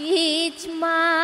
1万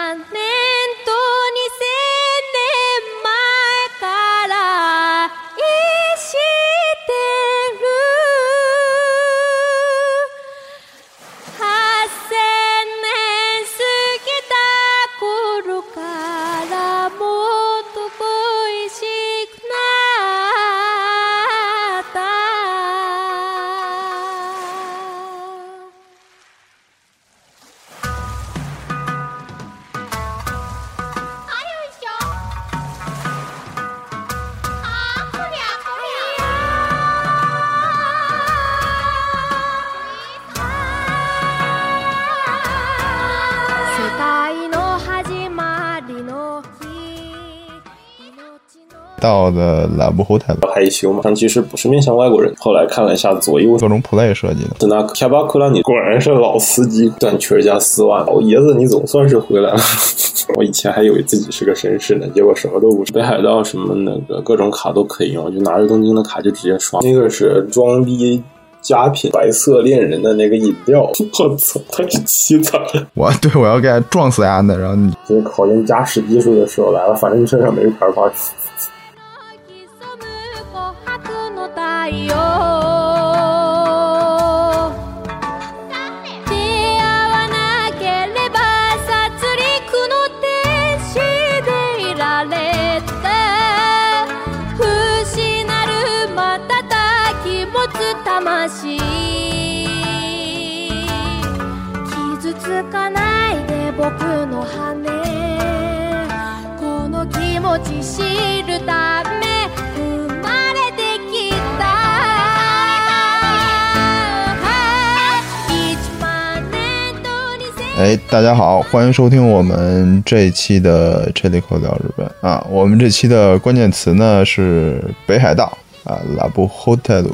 的拉布后台害羞嘛，但其实不是面向外国人。后来看了一下左右各种 play 设计的，的那卡巴库拉，你果然是老司机，短裙加丝袜，老爷子你总算是回来了。我以前还以为自己是个绅士呢，结果什么都不是。北海道什么那个各种卡都可以用，我就拿着东京的卡就直接刷。那个是装逼佳品，白色恋人的那个饮料，我操，太凄惨了！我对我要给他撞死丫的，然后你就是考验驾驶技术的时候来了，反正身上没牌挂。魂。傷つかないで僕の羽。この気持ち知るため哎，大家好，欢迎收听我们这一期的《e i c o 聊日本》啊。我们这期的关键词呢是北海道啊，拉布 hotel。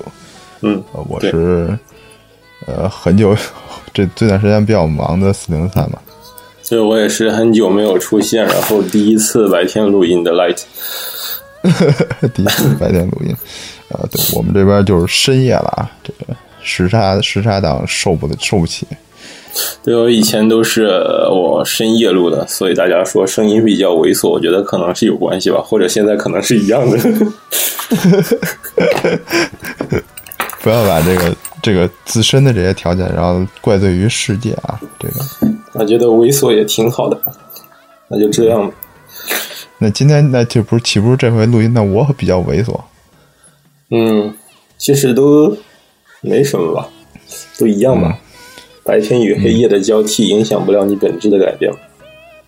嗯，呃我是呃很久这这段时间比较忙的四零三嘛，所以我也是很久没有出现，然后第一次白天录音的 Light。第一次白天录音啊。对我们这边就是深夜了啊，这个时差时差党受不得受不起。对我以前都是呃我深夜录的，所以大家说声音比较猥琐，我觉得可能是有关系吧，或者现在可能是一样的。不要把这个这个自身的这些条件，然后怪罪于世界啊。这个，我觉得猥琐也挺好的，那就这样吧。那今天那就不是岂不是这回录音？那我比较猥琐。嗯，其实都没什么吧，都一样吧。白天与黑夜的交替影响不了你本质的改变。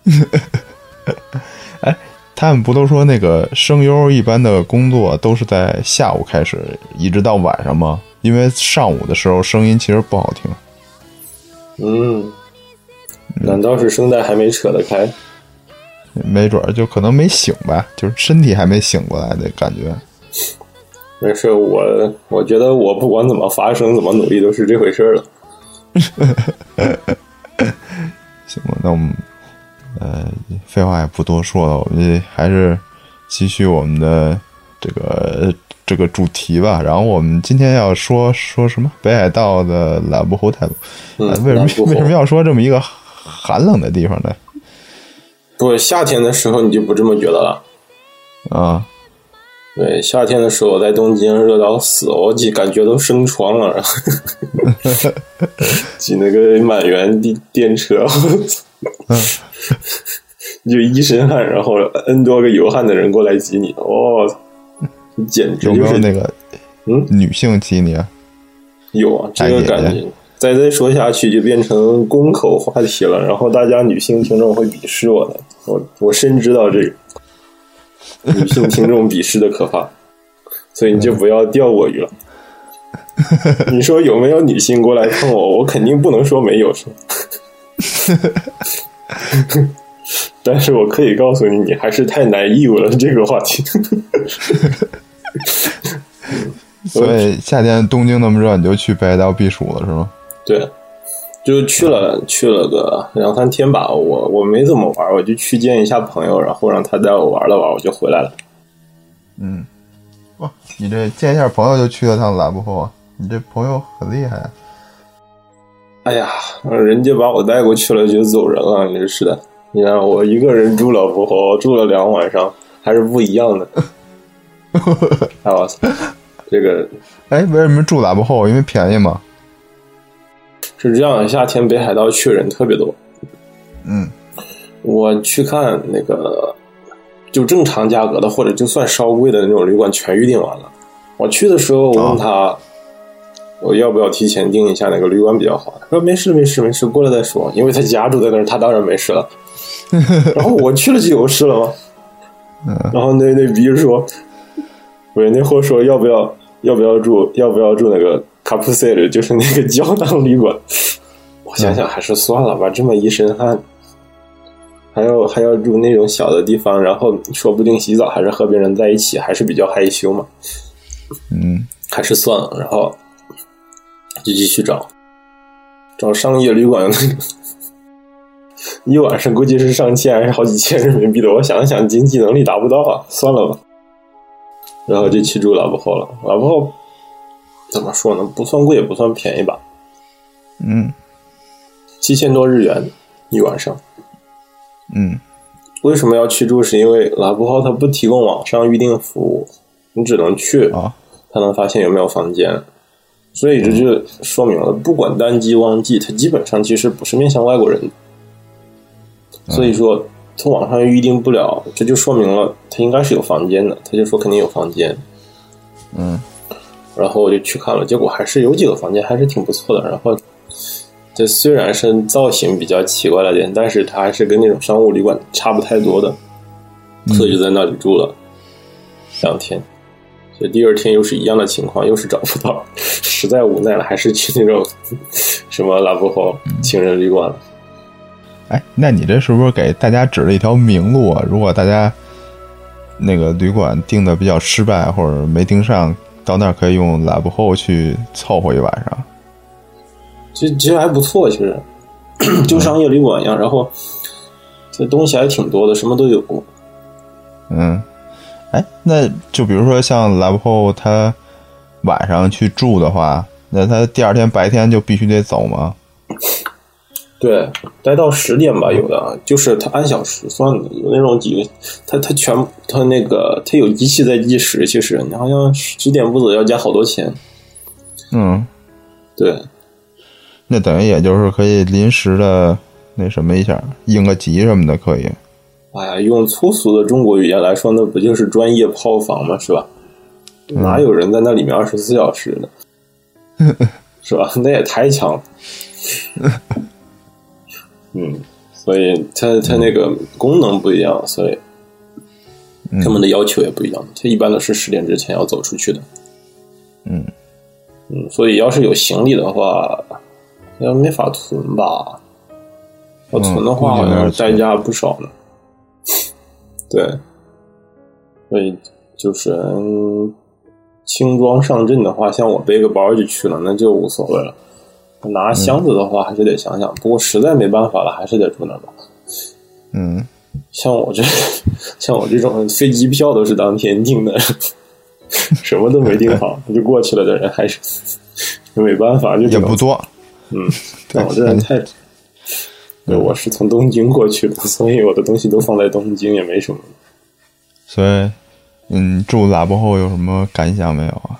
哎他们不都说那个声优一般的工作都是在下午开始，一直到晚上吗？因为上午的时候声音其实不好听。嗯，难道是声带还没扯得开？没准儿就可能没醒吧，就是身体还没醒过来的感觉。没事我我觉得我不管怎么发声，怎么努力都是这回事儿了。行吧，那我们呃，废话也不多说了，我们还是继续我们的这个这个主题吧。然后我们今天要说说什么？北海道的懒布侯泰鲁。嗯呃为什么为什么要说这么一个寒冷的地方呢？不，夏天的时候你就不这么觉得了。啊，对，夏天的时候我在东京热到死，我挤感觉都生疮了，然 后挤那个满员电电车，就一身汗，然后 N 多个有汗的人过来挤你，哦，简直就是有那个嗯女性挤你啊？有啊，这个大姐姐感觉。再再说下去就变成公口话题了，然后大家女性听众会鄙视我的，我我深知道这个女性听众鄙视的可怕，所以你就不要钓我鱼了。你说有没有女性过来碰我？我肯定不能说没有，是吧 但是我可以告诉你，你还是太 naive 了这个话题。所以夏天东京那么热，你就去北海道避暑了是吗？对，就去了去了个两三天吧。我我没怎么玩，我就去见一下朋友，然后让他带我玩了玩，我就回来了。哦，你这见一下朋友就去了趟兰布后啊？你这朋友很厉害啊！哎呀，人家把我带过去了就走人了，真是的。你看我一个人住了不后，住了两晚上，还是不一样的。哎我操，这个哎，为什么住兰布后？因为便宜嘛。是这样，夏天北海道去人特别多。嗯我去看那个，就正常价格的，或者就算稍贵的那种旅馆，全预定完了。我去的时候，我问他，我要不要提前订一下哪个旅馆比较好？他说没事没事没事，过来再说。因为他家住在那儿，他当然没事了。然后我去了就有事了吗？然后那那逼说，不是那货说要不要要不要住要不要住那个卡普塞尔，就是那个胶囊旅馆。我想想还是算了吧，这么一身汗，还要还要住那种小的地方，然后说不定洗澡还是和别人在一起，还是比较害羞嘛，嗯还是算了。然后就继续找，找商业旅馆，一晚上估计是上千还是好几千人民币的。我想了想，经济能力达不到啊，算了吧。然后就去住老婆后了。老婆后怎么说呢？不算贵，也不算便宜吧，嗯七千多日元一晚上。嗯为什么要去住？是因为拉布号它不提供网上预订服务，你只能去，啊才能发现有没有房间。所以这就说明了，不管淡季旺季，它基本上其实不是面向外国人的。所以说，从网上预定不了，这就说明了它应该是有房间的。他就说肯定有房间，嗯然后我就去看了，结果还是有几个房间还是挺不错的。然后，这虽然是造型比较奇怪了点，但是它还是跟那种商务旅馆差不太多的，所以就在那里住了两天。所以第二天又是一样的情况，又是找不到，实在无奈了，还是去那种什么拉布豪情人旅馆了。哎，那你这是不是给大家指了一条明路啊？如果大家那个旅馆订的比较失败或者没订上，到那儿可以用 Lab 后去凑合一晚上。其实其实还不错，其实就商业旅馆一样，然后这东西还挺多的，什么都有。嗯，哎，那就比如说像 Lab 后，他晚上去住的话，那他第二天白天就必须得走吗？对，待到十点吧，有的啊就是他按小时算的，有那种几个，它它全他那个他有机器在计时，其实你好像十点不走要加好多钱。嗯，对，那等于也就是可以临时的那什么一下，应个急什么的可以。哎呀，用粗俗的中国语言来说，那不就是专业炮房吗？是吧？哪有人在那里面二十四小时的？是吧？那也太强了。嗯，所以它它那个功能不一样，所以他们的要求也不一样。它一般都是十点之前要走出去的。嗯嗯，所以要是有行李的话，要没法存吧？要存的话，嗯估计有点代价不少呢。对，所以就是嗯轻装上阵的话，像我背个包就去了，那就无所谓了。拿箱子的话，还是得想想。不过实在没办法了，还是得住那儿吧。嗯，像我这，像我这种飞机票都是当天订的，什么都没订好就过去了的人，还是没办法，就也不多。嗯，但我这人太，对，我是从东京过去的，所以我的东西都放在东京，也没什么。所以，嗯，住喇叭后有什么感想没有啊？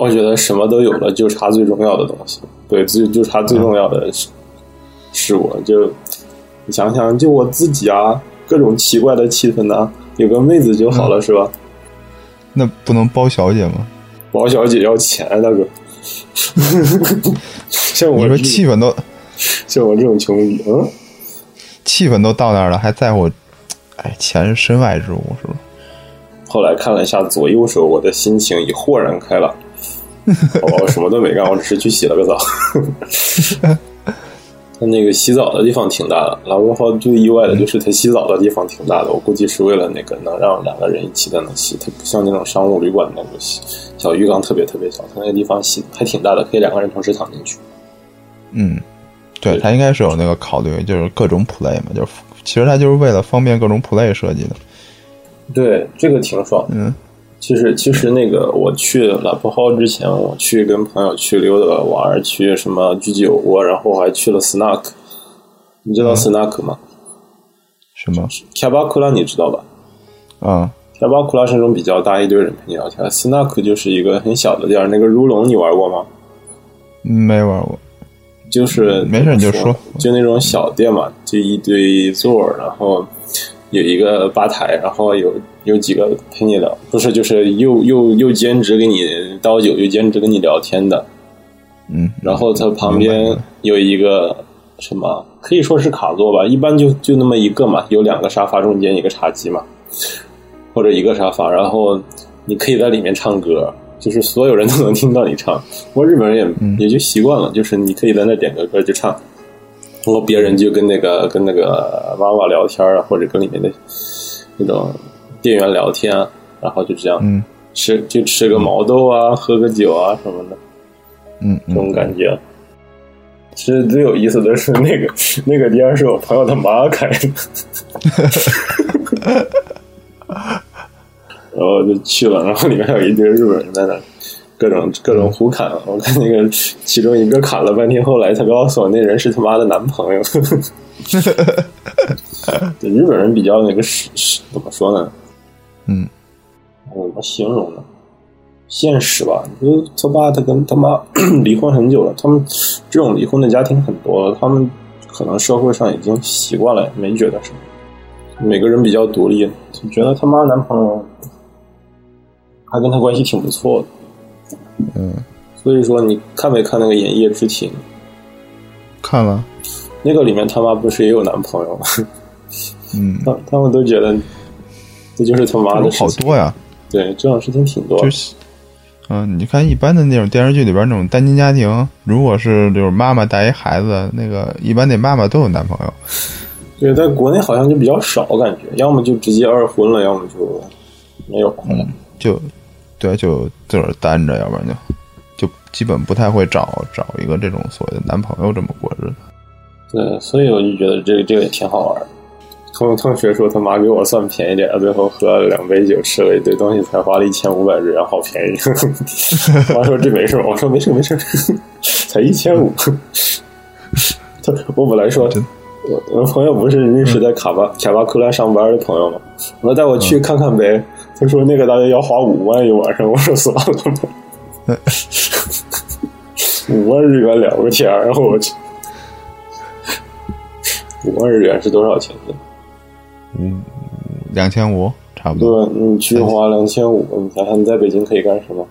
我觉得什么都有了，就差最重要的东西。对，最就差最重要的是，是我就你想想，就我自己啊，各种奇怪的气氛呐、有个妹子就好了，是吧？那不能包小姐吗？包小姐要钱，大哥。像我你说这气氛都像我这种穷逼，嗯，气氛都到那儿了，还在乎？哎，钱是身外之物，是吧？后来看了一下左右手，我的心情已豁然开朗。我 什么都没干，我只是去洗了个澡。他那个洗澡的地方挺大的，然后最意外的就是他洗澡的地方挺大的，我估计是为了那个能让两个人一起在那洗，他不像那种商务旅馆那种洗小浴缸特别特别小，他那个地方洗还挺大的，可以两个人同时躺进去。嗯，对，他应该是有那个考虑，就是各种 play 嘛，就是其实他就是为了方便各种 play 设计的。对，这个挺爽的。嗯其实其实那个我去拉普号之前，我去跟朋友去溜达玩儿，去什么居酒屋，然后还去了 Snack。你知道 Snack 吗？什么？卡巴库拉你知道吧？啊，卡巴库拉是那种比较大一堆人陪你聊天，Snack 就是一个很小的店儿。那个如龙你玩过吗？没玩过。就是没事你就说，就那种小店嘛，就一堆座，然后有一个吧台，然后有有几个陪你聊，不是就是又又又兼职给你倒酒，又兼职跟你聊天的。嗯，然后它旁边有一个什么，可以说是卡座吧，一般就就那么一个嘛，有两个沙发中间一个茶几嘛，或者一个沙发，然后你可以在里面唱歌，就是所有人都能听到你唱。不过日本人也、也就习惯了，就是你可以在那点个歌就唱，然后别人就跟那个跟那个妈妈聊天啊，或者跟里面的那种店员聊天啊，然后就这样嗯吃就吃个毛豆啊，喝个酒啊什么的。嗯这种嗯，感觉。其实最有意思的是那个那个店是我朋友他妈开的，然后就去了，然后里面还有一堆日本人在那各种各种胡侃。我看那个其中一个砍了半天，后来他告诉我那人是他妈的男朋友。对日本人比较那个是是怎么说呢？嗯，我怎么形容呢？现实吧，就他爸他跟他妈 离婚很久了，他们这种离婚的家庭很多，他们可能社会上已经习惯了，没觉得什么。每个人比较独立，就觉得他妈男朋友还跟他关系挺不错的。嗯，所以说你看没看那个《演夜之庭》？看了。那个里面他妈不是也有男朋友吗？嗯，他他们都觉得这就是他妈的事情。好多呀，对，这种事情挺多的。就是，嗯，你看一般的那种电视剧里边那种单亲家庭，如果是就是妈妈带一孩子，那个一般那妈妈都有男朋友。对，在国内好像就比较少，感觉要么就直接二婚了，要么就没有嗯。就对，就自个儿单着，要不然就就基本不太会找找一个这种所谓的男朋友这么过日子。对，所以我就觉得这个这个也挺好玩儿。同同学说他妈给我算便宜点，最后喝了两杯酒，吃了一堆东西，才花了一千五百日元，好便宜。妈说这没事，我说没事没事儿，才一千五。他我本来说我我朋友不是认识在卡巴、卡巴库拉上班的朋友吗？我说带我去看看呗。他说那个大约要花五万一晚上，我说算了吧。五万日元聊个天儿，然后我去。五万日元是多少钱呢？嗯，两千五差不多，对，你去花两千五，你想想你在北京可以干什么？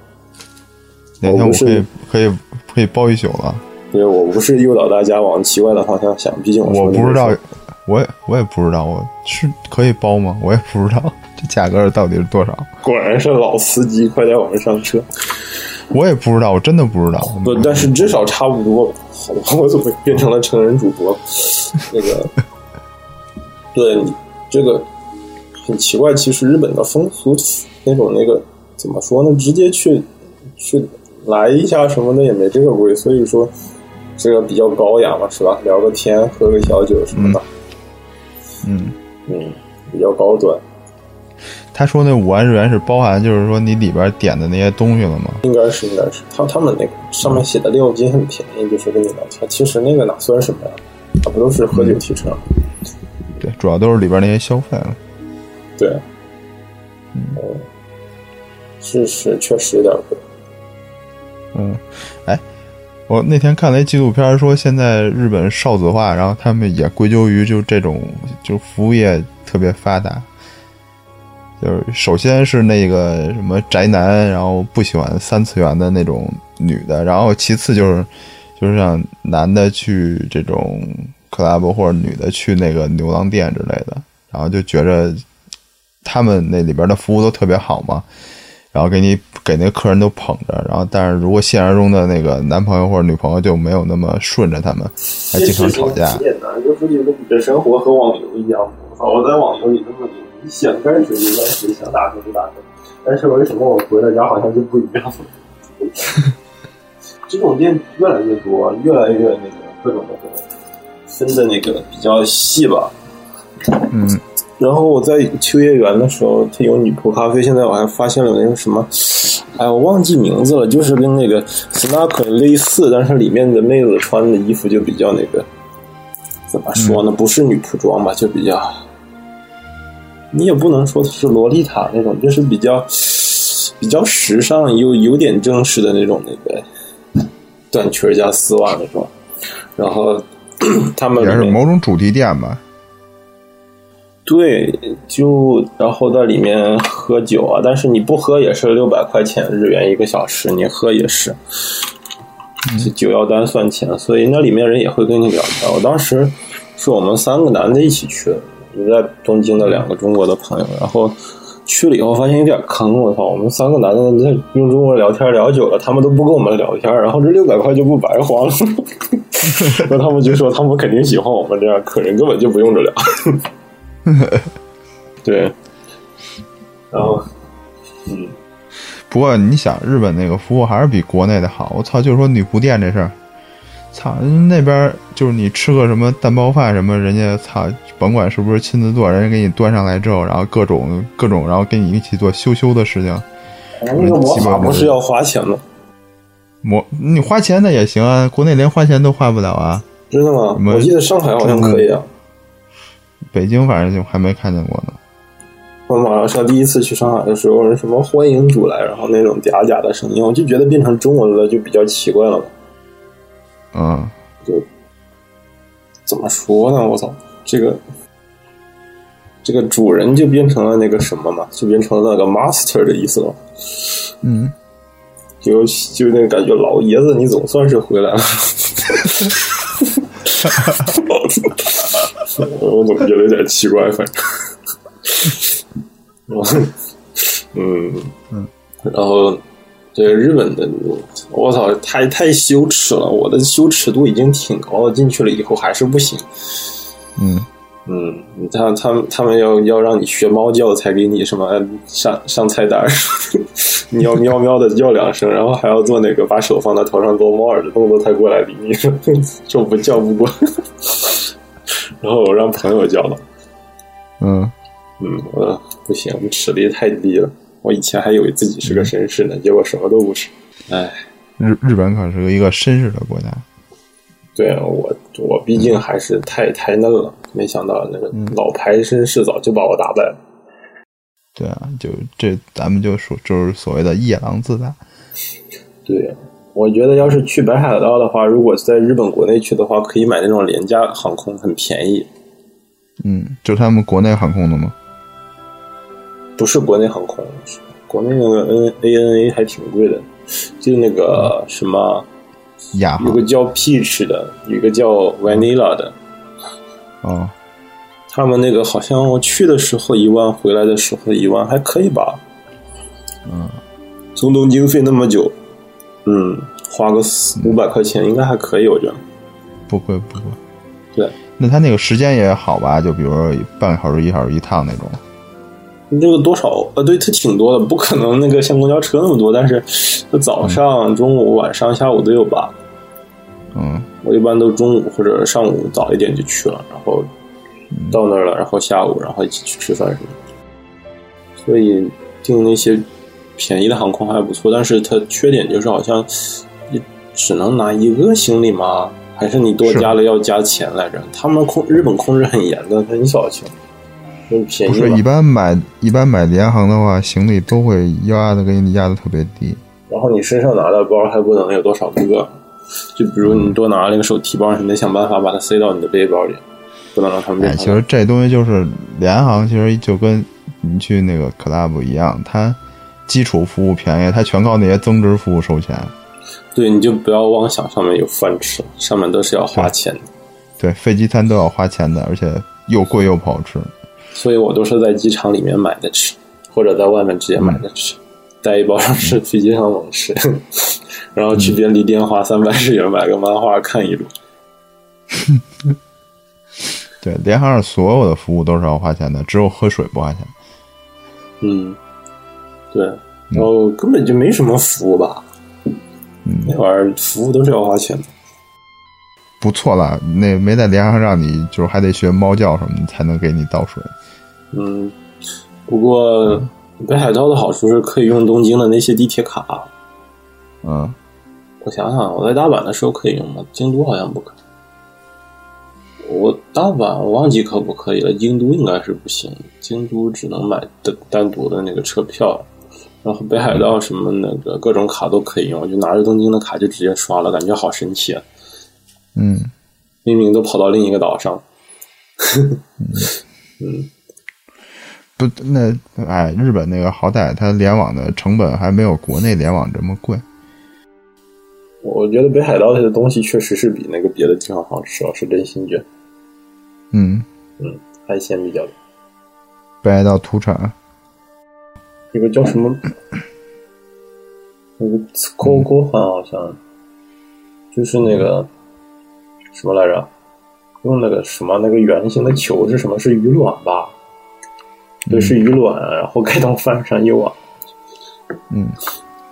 两千五可以可以可以包一宿了。对我不是诱导大家往奇怪的方向想，毕竟我我不知道，我也我也不知道，我是可以包吗？我也不知道这价格到底是多少，果然是老司机，快点我们上车。我也不知道，我真的不知道。不，但是至少差不多。好吧，我怎么变成了成人主播？那个，对这个很奇怪。其实日本的风俗那种那个怎么说呢？直接去去来一下什么的也没这个贵，所以说这个比较高雅嘛，是吧？聊个天，喝个小酒什么的，嗯，嗯，比较高端。他说那五万日元是包含，就是说你里边点的那些东西了吗？应该是应该是，他他们那个上面写的料金很便宜，就是跟你聊天。其实那个哪算什么呀？它不都是喝酒提成？对，主要都是里边那些消费了。对，嗯，是是，确实有点贵。嗯，哎，我那天看了一纪录片，说现在日本少子化，然后他们也归咎于就这种就服务业特别发达。就是首先是那个什么宅男，然后不喜欢三次元的那种女的，然后其次就是就是让男的去这种 club 或者女的去那个牛郎店之类的，然后就觉着他们那里边的服务都特别好嘛，然后给你给那客人都捧着，然后但是如果现实中的那个男朋友或者女朋友就没有那么顺着他们，还经常吵架。简单，就是你的你的生活和网游一样。我在网游里这么，想干什么就干什么，想打什么就打什么。但是为什么我回了家好像就不一样？这种店越来越多，越来越那个各种那个分的那个比较细吧。嗯，然后我在秋叶原的时候，它有女仆咖啡。现在我还发现了那个什么，哎，我忘记名字了，就是跟那个 Snack 类似，但是里面的妹子穿的衣服就比较那个，怎么说呢？不是女仆装吧，就比较，你也不能说是洛丽塔那种，就是比较比较时尚又有点正式的那种那个短裙加丝袜那种。然后他们也是某种主题店吧。对，就然后在里面喝酒啊，但是你不喝也是六百块钱日元一个小时，你喝也是，酒要单算钱，所以那里面人也会跟你聊天。我当时是我们三个男的一起去的，在东京的两个中国的朋友，然后去了以后发现有点坑，我操！我们三个男的在用中国聊天聊久了，他们都不跟我们聊天，然后这六百块就不白花了。那他们就说他们肯定喜欢我们这样客人，根本就不用着聊。对，然后，嗯，不过你想，日本那个服务还是比国内的好。我操，就是说女仆店这事儿，操，那边就是你吃个什么蛋包饭什么，人家操，甭管是不是亲自做，人家给你端上来之后，然后各种各种，然后跟你一起做羞羞的事情。那个魔法不是要花钱吗？魔，你花钱那也行啊，国内连花钱都花不了啊。真的吗？我记得上海好像可以啊。北京反正就还没看见过呢。我马上上第一次去上海的时候，什么欢迎主来，然后那种嗲嗲的声音，我就觉得变成中文了就比较奇怪了。嗯，就怎么说呢？我操，这个这个主人就变成了那个什么嘛，就变成了那个 master 的意思了。嗯，就就那个感觉，老爷子你总算是回来了。我怎么觉得有点奇怪？反正，嗯嗯，然后这个日本的，我操，太太羞耻了！我的羞耻度已经挺高了，进去了以后还是不行。嗯嗯，他他们他们要要让你学猫叫才给你什么上上菜单，你 要喵喵的叫两声，然后还要做那个把手放到头上做猫耳的动作才过来理你，就不叫不过。然后我让朋友叫了，嗯嗯，我不行，我实力太低了。我以前还以为自己是个绅士呢，结果什么都不是。哎，日日本可是一个绅士的国家。对啊，我我毕竟还是太太嫩了，没想到那个老牌绅士早就把我打败了。对啊，就这咱们就说就是所谓的夜郎自大。对呀。我觉得要是去北海道的话，如果在日本国内去的话，可以买那种廉价航空，很便宜。嗯，就他们国内航空的吗？不是国内航空，国内那个 N A N A 还挺贵的，就那个什么，雅有个叫 Peach 的，有一个叫 Vanilla 的。哦，他们那个好像我去的时候一万，回来的时候一万，还可以吧？嗯，从东京飞那么久。嗯，花个四五百块钱应该还可以，我觉得不贵不贵。对，那他那个时间也好吧？就比如说半个小时、一小时一趟那种。那个多少？呃，对，它挺多的，不可能那个像公交车那么多。但是，早上、中午、晚上、下午都有吧？嗯，我一般都中午或者上午早一点就去了，然后到那儿了，然后下午然后一起去吃饭什么的。所以订那些。便宜的航空还不错，但是它缺点就是好像你只能拿一个行李吗？还是你多加了要加钱来着？他们控日本控制很严的，很小心。便宜不是一般买一般买联航的话，行李都会压的给你压的特别低。然后你身上拿的包还不能有多少个，就比如你多拿了个手提包，你得想办法把它塞到你的背包里，不能让他们。哎，其实这东西就是联航，其实就跟你去那个 club 一样，它。基础服务便宜，它全靠那些增值服务收钱。对，你就不要妄想上面有饭吃，上面都是要花钱的。对，飞机餐都要花钱的，而且又贵又不好吃。所以我都是在机场里面买的吃，或者在外面直接买的吃，带一包上是飞机场猛吃，然后去便利店花三百日元买个漫画看一路。对，联航上所有的服务都是要花钱的，只有喝水不花钱。嗯。对，然后根本就没什么服务吧，那玩意儿服务都是要花钱的。不错了，那没在连上让你就是还得学猫叫什么，才能给你倒水。嗯，不过北海道的好处是可以用东京的那些地铁卡。嗯，我想想，我在大阪的时候可以用吗？京都好像不可以。我大阪我忘记可不可以了，京都应该是不行，京都只能买单单独的那个车票。然后北海道什么那个各种卡都可以用，就拿着东京的卡就直接刷了，感觉好神奇啊！嗯，明明都跑到另一个岛上。嗯，不，那哎，日本那个好歹它联网的成本还没有国内联网这么贵。我觉得北海道它的东西确实是比那个别的地方好吃，我是真心觉得。嗯嗯，海鲜比较多。北海道土产，那个叫什么？那个刺锅锅饭好像就是那个什么来着？用那个什么那个圆形的球是什么？是鱼卵吧？对，是鱼卵，然后盖到饭上一碗。嗯，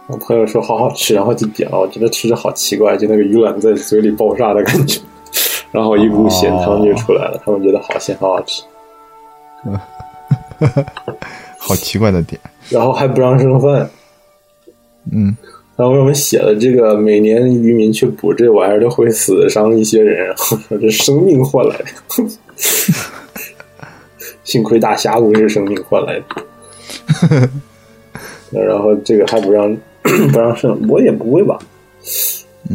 我朋友说好好吃，然后就点了。我觉得吃着好奇怪，就那个鱼卵在嘴里爆炸的感觉，然后一股咸汤就出来了。他们觉得好咸，好好吃。嗯 好奇怪的点。然后还不让剩饭。嗯，然后我们写了这个，每年渔民去捕这玩意儿都会死伤一些人，然后说这生命换来的。幸亏大峡谷是生命换来的。然后这个还不让不让剩，我也不会吧？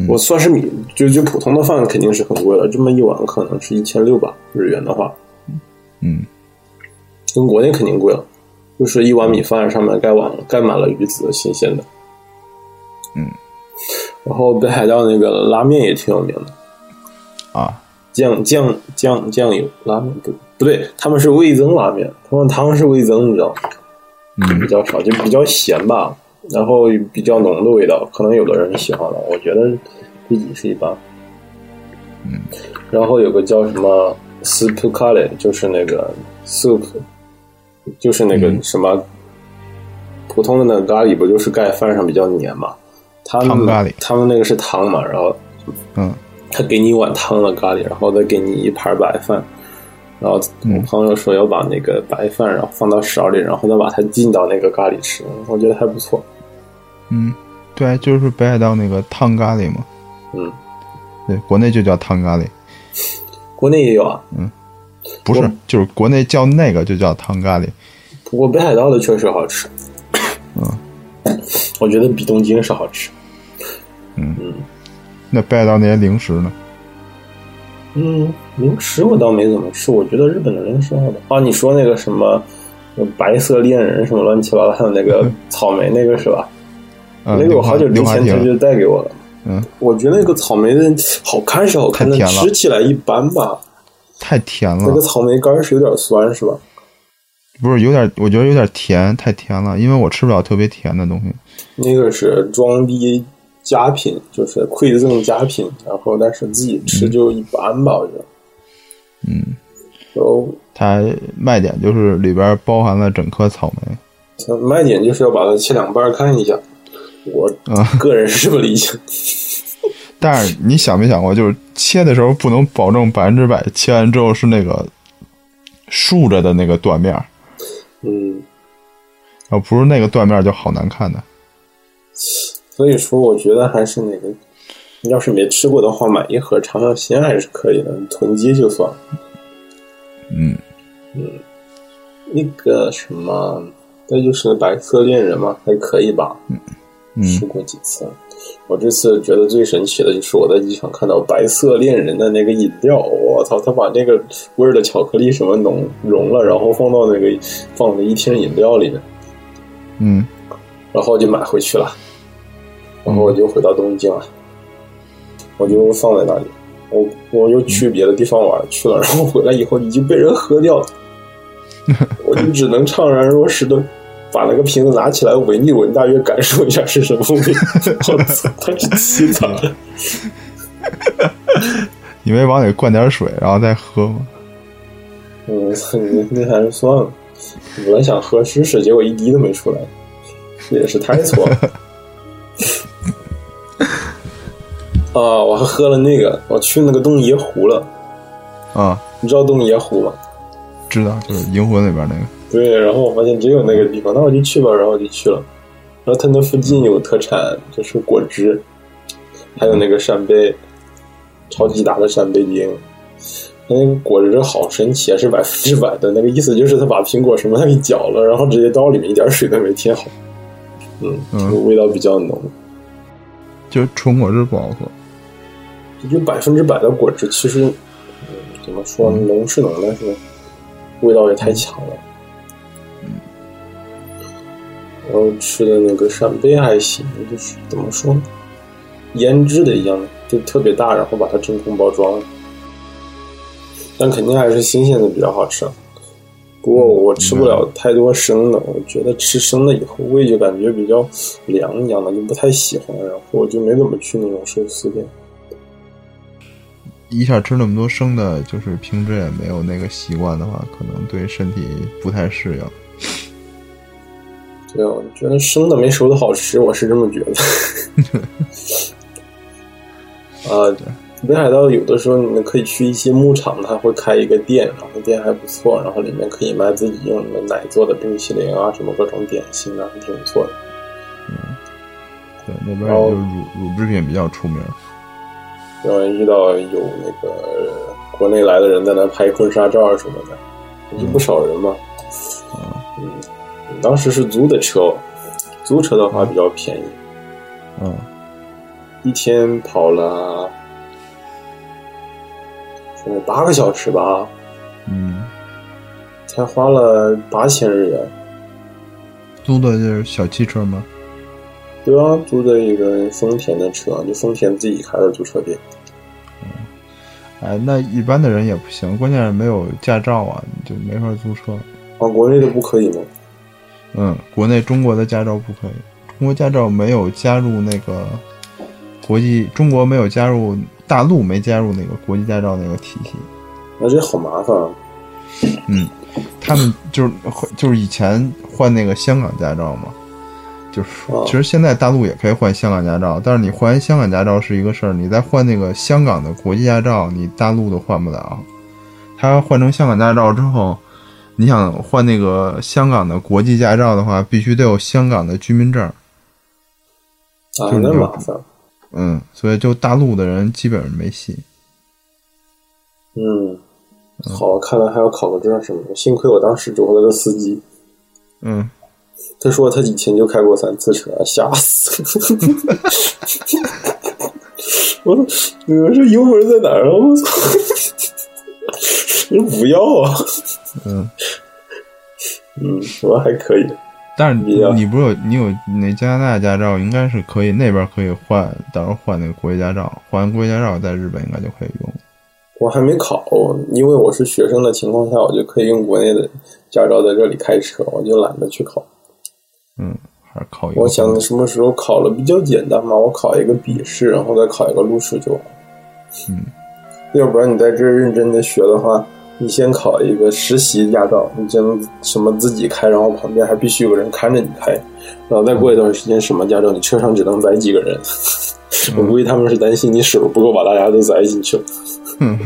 我算是米，就就普通的饭肯定是很贵了，这么一碗可能是一千六吧，日元的话。嗯，跟国内肯定贵了，就是一碗米饭上面盖碗盖满了鱼子，新鲜的。嗯，然后北海道那个拉面也挺有名的啊，酱酱酱酱油拉面不不对，他们是味增拉面，他们汤是味增，你知道吗？嗯比较少，就比较咸吧，然后比较浓的味道，可能有的人喜欢了，我觉得自己是一般。嗯，然后有个叫什么 soup l e 就是那个 soup，就是那个什么、普通的那个咖喱，不就是盖饭上比较黏嘛？他们汤咖喱他们那个是汤嘛，然后嗯他给你一碗汤的咖喱，然后再给你一盘白饭。然后我朋友说要把那个白饭，然后放到勺里，然后再把它浸到那个咖喱吃，我觉得还不错。嗯，对，就是北海道那个汤咖喱嘛。嗯，对，国内就叫汤咖喱，国内也有啊，嗯不是，就是国内叫那个就叫汤咖喱。不过北海道的确实好吃。嗯，我觉得比东京是好吃。那北海道那些零食呢？嗯，零食我倒没怎么吃，我觉得日本的零食好的啊。你说那个什么白色恋人什么乱七八糟，还有那个 草莓那个是吧？嗯，那个我好久之前他就带给我了。嗯，我觉得那个草莓的好看是好看，但吃起来一般吧。太甜了那个，草莓干是有点酸是吧？不是有点，我觉得有点甜，太甜了，因为我吃不了特别甜的东西。那个是装逼佳品，就是馈赠佳品，然后但是自己吃就一般吧，我觉得。嗯，然后它卖点就是里边包含了整颗草莓。它卖点就是要把它切两半看一下，我啊个人是这么理解。但是你想没想过，就是切的时候不能保证百分之百切完之后是那个竖着的那个断面儿，嗯，要不是那个断面就好难看的。所以说我觉得还是那个，要是没吃过的话，买一盒尝尝鲜还是可以的，囤积就算了。嗯那个什么，那就是白色恋人嘛，还可以吧。吃嗯过几次。我这次觉得最神奇的就是我在机场看到白色恋人的那个饮料，我操，他把那个味儿的巧克力什么浓融了，然后放到那个放了一听饮料里面，嗯。然后就买回去了，然后我就回到东京了，我就放在那里，我我又去别的地方玩去了，然后回来以后已经被人喝掉了，我就只能怅然若失的把那个瓶子拿起来闻一闻，大约感受一下是什么味。我操，太凄惨了！你没往里灌点水，然后再喝吗？嗯，那那还是算了。本来想喝试试，结果一滴都没出来，这也是太错了。啊，我还喝了那个，我去那个洞爷湖了。啊，你知道洞爷湖吗？知道，就是银魂里边那个。对，然后我发现只有那个地方，那我就去吧，然后我就去了。然后它那附近有特产，就是果汁，还有那个扇贝，超级大的扇贝丁。它那个果汁好神奇啊，是百分之百的。那个意思就是他把苹果什么的给搅了，然后直接倒里面，一点水都没添好。嗯，这个味道比较浓。就纯果汁不好喝。就百分之百的果汁，其实，嗯，怎么说？浓是浓，但是味道也太强了。然后吃的那个扇贝还行，就是怎么说呢？腌制的一样，就特别大，然后把它真空包装。但肯定还是新鲜的比较好吃。不过我吃不了太多生的，我觉得吃生的以后胃就感觉比较凉一样的，就不太喜欢。然后我就没怎么去那种寿司店。一下吃那么多生的，就是平时也没有那个习惯的话，可能对身体不太适应。对，我觉得生的没熟的好吃，我是这么觉得。啊，北海道有的时候你们可以去一些牧场，他会开一个店，然后店还不错，然后里面可以卖自己用的奶做的冰淇淋啊，什么各种点心啊，挺不错的。嗯，对，那边就乳乳制品比较出名。然后遇到有那个国内来的人在那拍婚纱照什么的，就不少人嘛。嗯，当时是租的车，租车的话比较便宜。嗯，一天跑了，呃八个小时吧。嗯，才花了八千日元。租的就是小汽车吗？对啊，租的一个丰田的车，就丰田自己开的租车店。哎，那一般的人也不行，关键是没有驾照啊，你就没法租车。啊，国内的不可以吗？嗯，国内中国的驾照不可以，中国驾照没有加入那个国际，中国没有加入大陆没加入那个国际驾照那个体系。那这好麻烦啊。嗯，他们就是就是以前换那个香港驾照嘛。就是，其实现在大陆也可以换香港驾照，但是你换香港驾照是一个事儿，你再换那个香港的国际驾照，你大陆都换不了。他换成香港驾照之后，你想换那个香港的国际驾照的话，必须得有香港的居民证。啊，那麻烦。嗯，所以就大陆的人基本上没戏。嗯，好，看来还要考个证什么的。幸亏我当时找了个司机。嗯。他说他以前就开过三次车，吓死！我说：“我说油门在哪儿啊？”我操！我 说不要啊。嗯嗯，我还可以。但是你你不是有你有那加拿大驾照，应该是可以那边可以换，到时候换那个国际驾照，换国际驾照在日本应该就可以用。我还没考，因为我是学生的情况下，我就可以用国内的驾照在这里开车，我就懒得去考。嗯，还是考一个。我想什么时候考了比较简单嘛，我考一个笔试，然后再考一个路试就完。嗯，要不然你在这认真的学的话，你先考一个实习驾照，你就能什么自己开，然后旁边还必须有个人看着你开，然后再过一段时间什么驾照，你车上只能载几个人。我估计他们是担心你手不够把大家都载进去了。嗯，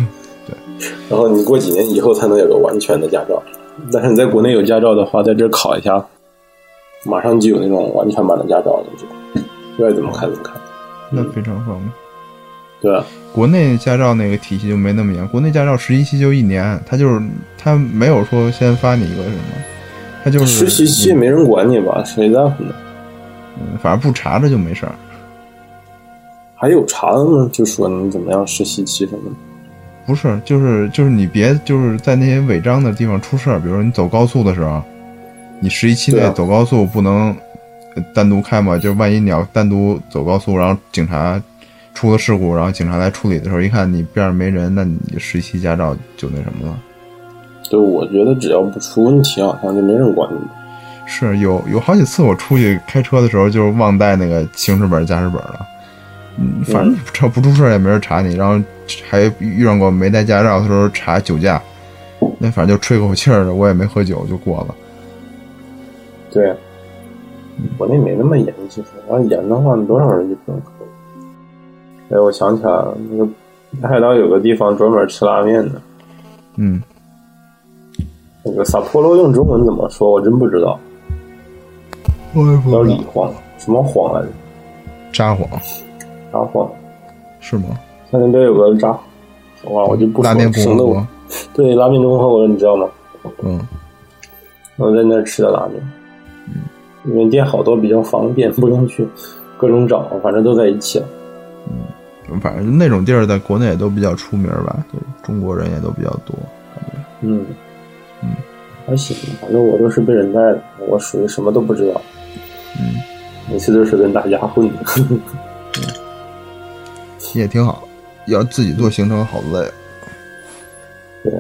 对。然后你过几年以后才能有个完全的驾照，但是你在国内有驾照的话，在这考一下。马上就有那种完全版的驾照了，就愿意怎么开怎么开，那非常方便。对啊，国内驾照那个体系就没那么严，国内驾照实习期就一年，他就是他没有说先发你一个什么，他就是实习期没人管你吧，谁在乎呢？嗯，反正不查着就没事儿。还有查的吗，就说你怎么样实习期什么的。不是，就是就是你别就是在那些违章的地方出事儿，比如说你走高速的时候。你实习期内走高速不能单独开嘛？就万一你要单独走高速，然后警察出了事故，然后警察来处理的时候，一看你边上没人，那你实习驾照就那什么了。对，我觉得只要不出问题，好像就没人管你。是有有好几次我出去开车的时候，就忘带那个行驶本、驾驶本了。嗯，反正车不出事也没人查你，然后还遇上过没带驾照的时候查酒驾，那反正就吹口气儿的，我也没喝酒就过了。对，国内没那么严，其实要严的话，多少人就不能喝。哎，我想起来了，那个北海道有个地方专门吃拉面的。嗯。那个撒泼罗用中文怎么说？我真不知道。我也不叫李黄，什么黄来着？札幌札幌。是吗？他那边有个札，哇，我就不说拉面共省得我和国。对拉面共和国，你知道吗？嗯，我在那儿吃的拉面，嗯里面店好多比较方便，不用去各种找，反正都在一起了。反正那种地儿在国内也都比较出名吧，就中国人也都比较多。嗯嗯，还行，反正我都是被人带的，我属于什么都不知道，嗯，每次都是跟大家混的。也挺好，要自己做行程好累。对，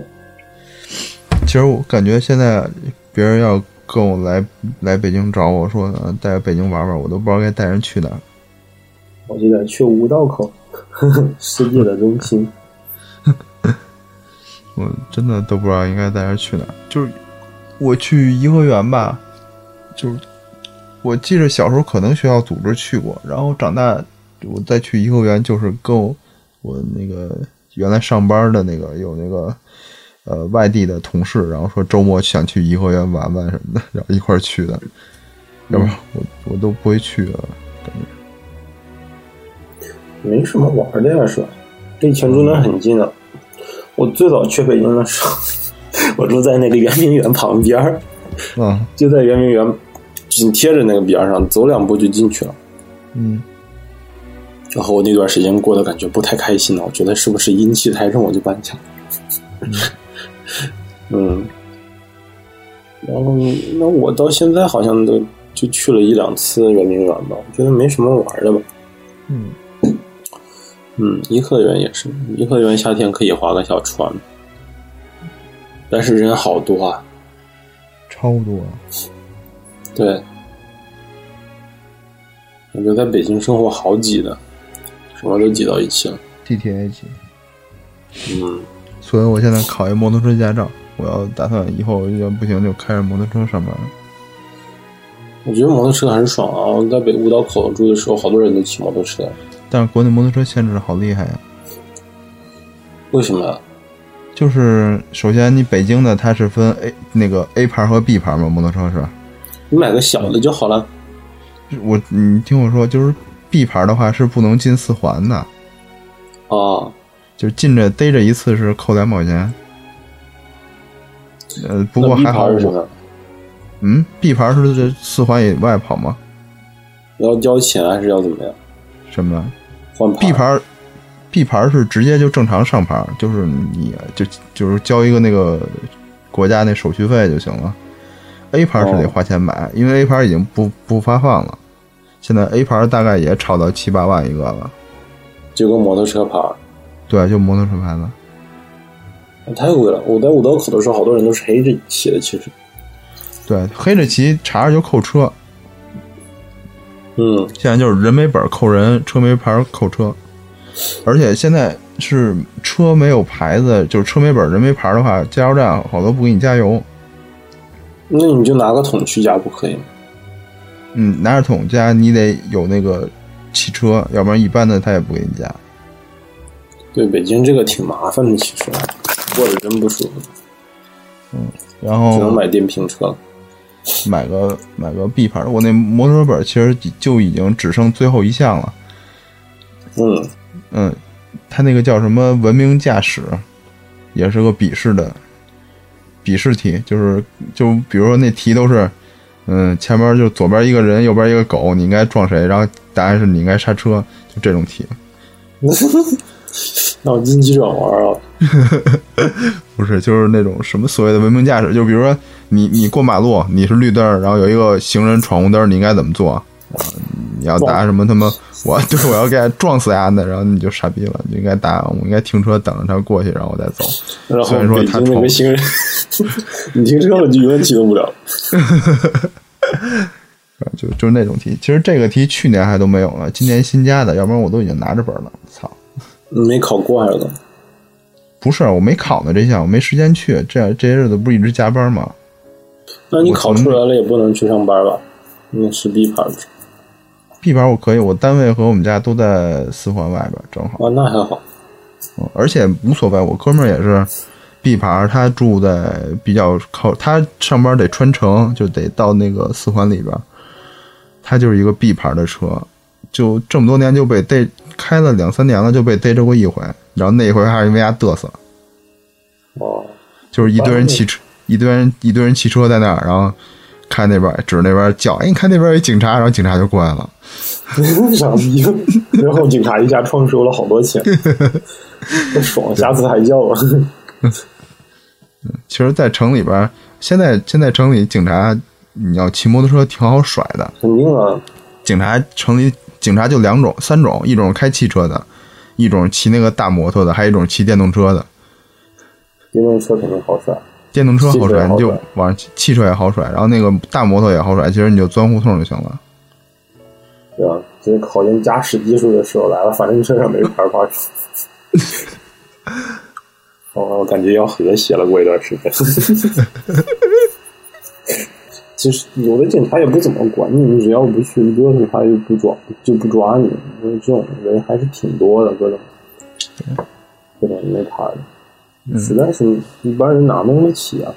其实我感觉现在别人要跟我来来北京找我说呃带北京玩玩，我都不知道该带人去哪儿。我就得去五道口，世界的中心。我真的都不知道应该带他去哪儿。就是我去颐和园吧，就是我记着小时候可能学校组织去过，然后长大我再去颐和园，就是跟我我那个原来上班的那个有那个呃外地的同事，然后说周末想去颐和园玩玩什么的，然后一块儿去的，要不然我我都不会去了。感觉没什么玩的呀，是吧？离全中南很近啊。我最早去北京的时候，我住在那个圆明园旁边儿，嗯，就在圆明园紧贴着那个边上，走两步就进去了。嗯，然后我那段时间过得感觉不太开心了，我觉得是不是阴气太重，我就搬家。嗯，然后那我到现在好像都就去了一两次圆明园吧，我觉得没什么玩的吧。嗯，嗯，颐和园也是，颐和园夏天可以划个小船，但是人好多啊。超多。对，感觉在北京生活好挤的，什么都挤到一起了。地铁也挤，嗯，所以我现在考一摩托车驾照，我要打算以后要不行就开着摩托车上班。我觉得摩托车还是爽啊！我在北五道口住的时候，好多人都骑摩托车。但是国内摩托车限制的好厉害呀、为什么呀？就是首先你北京的它是分 A 那个 A 牌和 B 牌嘛，摩托车是吧？你买个小的就好了。我你听我说，就是 B 牌的话是不能进四环的，啊，就是进着逮着一次是扣两毛钱。呃，不过还好我牌是什么？嗯，B 牌是这四环以外跑吗？要交钱还是要怎么样？什么？换牌 B 牌，B 牌是直接就正常上牌，就是你就就是交一个那个国家那手续费就行了。A 牌是得花钱买，因为 A 牌已经不不发放了。现在 A 牌大概也炒到七八万一个了。就跟摩托车牌，对，就摩托车牌子。太贵了。我在五道口的时候，好多人都是黑着骑的，其实。对，黑着骑查着就扣车。嗯，现在就是人没本儿扣人，车没牌儿扣车。而且现在是车没有牌子，就是车没本人没牌儿的话，加油站好多不给你加油。那你就拿个桶去加不可以吗？嗯，拿着桶加，你得有那个汽车，要不然一般的他也不给你加。对，北京这个挺麻烦的，其实过得真不舒服，嗯然后只能买电瓶车了。买个买个 B 牌儿，我那摩托车本其实就已经只剩最后一项了。嗯，嗯，他那个叫什么文明驾驶，也是个笔试的笔试题，就是就比如说那题都是，嗯，前面就左边一个人，右边一个狗，你应该撞谁？然后答案是你应该刹车，就这种题。脑筋急转弯啊！不是，就是那种什么所谓的文明驾驶，就比如说你你过马路，你是绿灯，然后有一个行人闯红灯，你应该怎么做？啊你要答什么他妈我 对我要给他撞死丫的，然后你就傻逼了，你应该答我应该停车等着他过去，然后我再走。然后说北京那他闯个行人，你停车了就永远启动不了。就就是那种题，其实这个题去年还都没有呢，今年新加的，要不然我都已经拿着本了。操，你没考过还是怎么？不是我没考呢，这项我没时间去，这这些日子不是一直加班吗？那你考出来了也不能去上班吧？那是 B 牌不是？B 牌我可以，我单位和我们家都在四环外边，正好，啊，那还好。嗯而且无所谓，我哥们儿也是 B 牌，他住在比较靠，他上班得穿城，就得到那个四环里边。他就是一个 B 牌的车，就这么多年就被逮开了两三年了，就被逮着过一回。然后那一回还是因为他嘚瑟，哦，就是一堆人骑车，一堆人一堆人骑车在那儿，然后看那边指那边叫，哎，你看那边有警察，然后警察就过来了。傻逼！然后警察一下创收了好多钱，多 爽！下次还叫啊！其实，在城里边，现在现在城里警察，你要骑摩托车挺好甩的。肯定啊，警察城里警察就两种、三种，一种是开汽车的，一种骑那个大摩托的，还有一种骑电动车的。电动车肯定好甩，电动车好甩，你就甩往汽车也好甩，然后那个大摩托也好甩，其实你就钻胡同就行了。对啊？就是考验驾驶技术的时候来了，反正车上没牌儿挂。哦，我感觉要和谐了，过一段时间。其实有的警察也不怎么管你，你只要不去折腾他，就不抓就不抓你。因为这种人还是挺多的，各种各种没牌的，实在是一般人哪弄得起啊？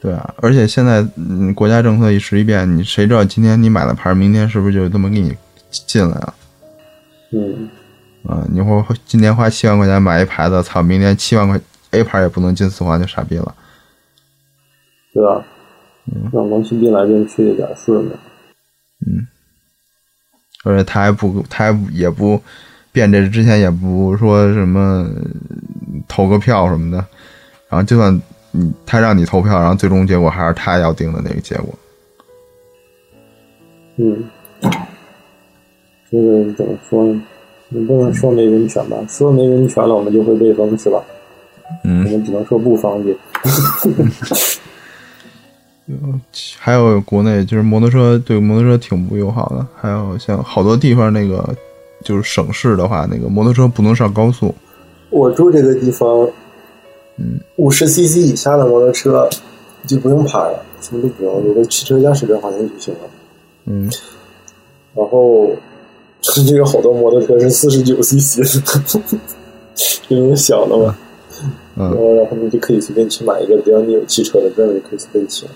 对啊，而且现在嗯，国家政策一时一变，你谁知道今天你买了牌，明天是不是就这么给你进来了？嗯，啊，你会今天花七万块钱买一牌子，操，明天七万块 A 牌也不能进四环，就傻逼了。对吧？这种东西变来变去一，点顺的。而且他还不，他还也不变这之前也不说什么投个票什么的，然后就算你他让你投票，然后最终结果还是他要定的那个结果。嗯，这个怎么说呢？你不能说没人权吧？说没人权了，我们就会被封，是吧？嗯我嗯，们只能说不方便。还有国内就是摩托车对摩托车挺不友好的，还有像好多地方那个就是省市的话，那个摩托车不能上高速。我住这个地方，嗯，五十 CC 以下的摩托车就不用拍了，什么都不用，有个汽车驾驶证好像就行了。嗯，然后这有好多摩托车是四十九 CC 的，这种小的嘛。嗯然后然后你就可以随便去买一个，只要你有汽车的证，就可以随便骑了。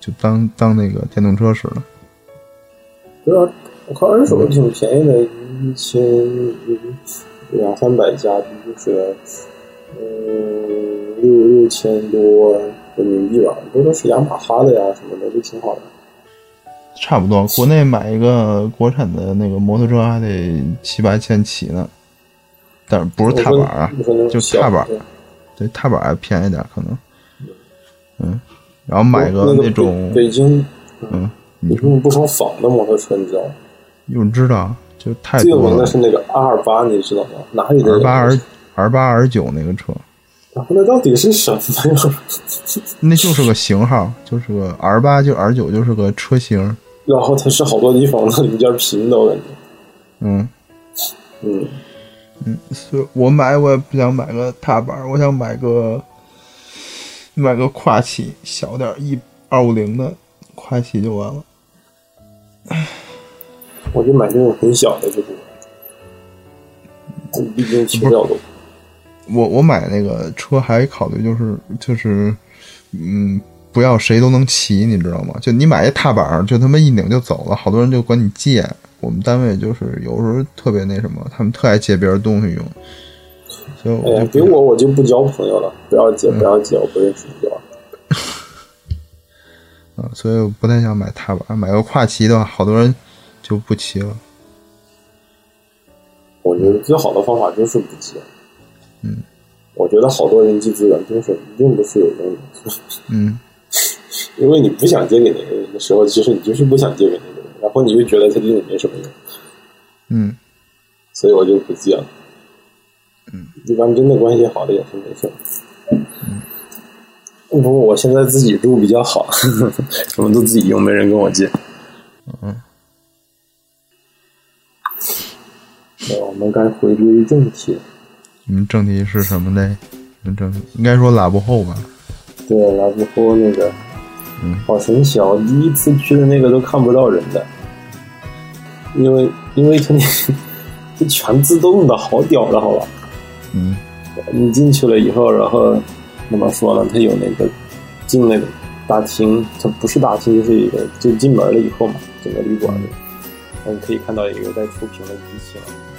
就当当那个电动车使了。对啊，我看二手挺便宜的，一千两三百加币，就是嗯六六千多人民币吧，这都是雅马哈的呀什么的，都挺好的。差不多，国内买一个国产的那个摩托车还得七八千起呢，但是不是踏板啊就踏板，对，踏板还便宜点可能。嗯，然后买那个那种，北北京嗯，北京有不少仿的摩托车，你知道吗？有人知道，就太最有多了名的是那个 R 二八，你知道吗？哪里的，R 八 R R 八 R 九那个车，那到底是什么呀？那就是个型号，就是个 R 八就 R 九就是个车型，然后它是好多地方的零件拼的，我感觉。嗯。嗯，所以我买我也不想买个踏板，我想买个买个跨骑，小点一二五零的跨骑就完了。我就买这种很小的就行了。毕竟骑不了多。我我买那个车还考虑就是就是，嗯，不要谁都能骑，你知道吗？就你买一踏板，就他妈一拧就走了，好多人就管你借。我们单位就是有时候特别那什么，他们特爱借别人东西用，所以哎呀给我我就不交朋友了，不要借，不要借，我不认识你就好。啊，所以我不太想买踏板，买个跨骑的话，好多人就不骑了。我觉得最好的方法就是不借。嗯，我觉得好多人际资源真是并不是有用的，嗯，因为你不想借给那个人的时候，其实你就是不想借给那个人，然后你又觉得他对你没什么用，嗯，所以我就不借了。嗯，一般真的关系好的也是没事。嗯，不过我现在自己住比较好，什么都自己用，没人跟我借。嗯。那我们该回归正题。你们正题是什么呢？你们正应该说拉布后吧？对，拉布后那个，嗯，好神奇啊！我第一次去的那个都看不到人的，因为因为肯定这全自动的，好屌的，好吧？嗯你进去了以后然后怎么说呢他有那个进那个大厅它不是大厅就是一个就进门了以后嘛整个旅馆里你可以看到也有带触屏的机器了。